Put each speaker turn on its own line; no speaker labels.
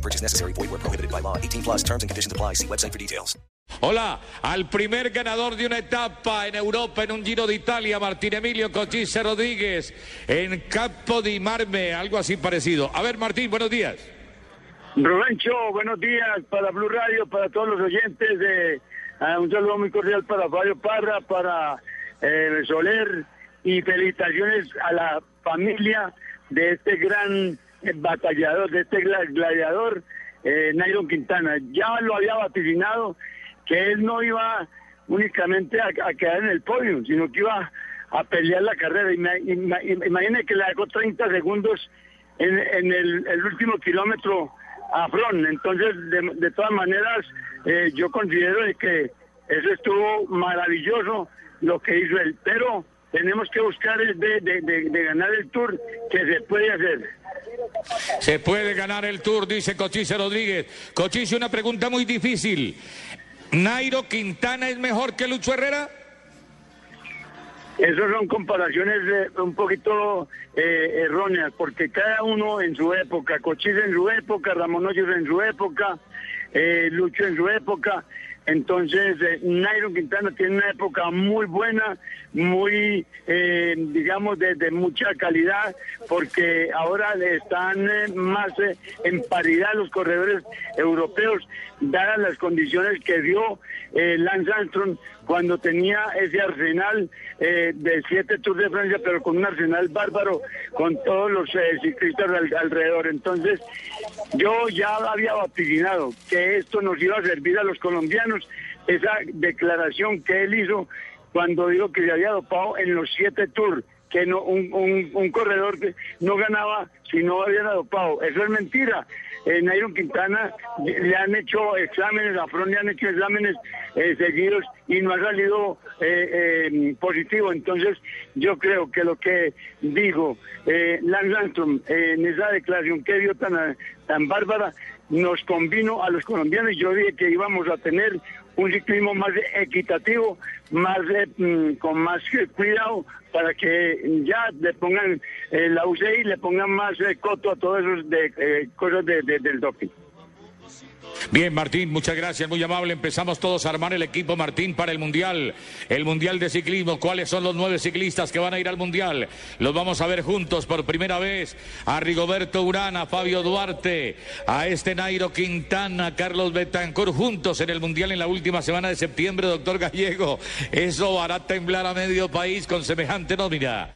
No purchase necessary. Void where prohibited by law. 18 plus terms and conditions apply. See website for details.
Hola, al primer ganador de una etapa en Europa en un Giro de Italia, Martín Emilio Cochise Rodríguez, en Campo di Marme, algo así parecido. A ver, Martín, buenos días.
Rubencho, buenos días para Blue Radio, para todos los oyentes. De, un saludo muy cordial para Fabio Parra, para eh, Soler y felicitaciones a la familia de este gran batallador, de este gladiador, eh, Nairo Quintana. Ya lo había vaticinado que él no iba únicamente a, quedar en el podio, sino que iba a pelear la carrera. Imagínese que le dejó 30 segundos en, el último kilómetro a Fron. Entonces, de, todas maneras, eh, yo considero que eso estuvo maravilloso lo que hizo él, pero tenemos que buscar de, de, ganar el Tour que se puede hacer.
Se puede ganar el Tour, dice Cochise Rodríguez. Cochise, una pregunta muy difícil. ¿Nairo Quintana es mejor que Lucho Herrera?
Esas son comparaciones eh, un poquito eh, erróneas, porque cada uno en su época, Cochise en su época, Ramón Hoyos en su época, eh, Lucho en su época, entonces, eh, Nairo Quintana tiene una época muy buena, muy, eh, digamos, de, mucha calidad, porque ahora están eh, más en paridad los corredores europeos, dadas las condiciones que dio Lance Armstrong cuando tenía ese arsenal de siete Tours de Francia, pero con un arsenal bárbaro, con todos los ciclistas alrededor. Entonces, yo ya había vaticinado que esto nos iba a servir a los colombianos, esa declaración que él hizo cuando dijo que se había dopado en los siete tours, que no, un, corredor que no ganaba si no había dopado. Eso es mentira. En Nairo Quintana le han hecho exámenes, a Fron le han hecho exámenes eh, seguidos y no ha salido eh, eh, positivo. Entonces, yo creo que lo que dijo Lance Armstrong en esa declaración que dio tan, tan bárbara nos convino a los colombianos. Yo dije que íbamos a tener un ciclismo más equitativo, más mm, con más cuidado para que ya le pongan eh, la UCI, le pongan más eh, coto a todas esas de, eh, cosas del doping.
Bien, Martín, muchas gracias, muy amable. Empezamos todos a armar el equipo, Martín, para el Mundial. El Mundial de Ciclismo. ¿Cuáles son los nueve ciclistas que van a ir al Mundial? Los vamos a ver juntos por primera vez. A Rigoberto Urana, a Fabio Duarte, a este Nairo Quintana, a Carlos Betancourt, juntos en el Mundial en la última semana de septiembre, doctor Gallego. Eso hará temblar a medio país con semejante nómina.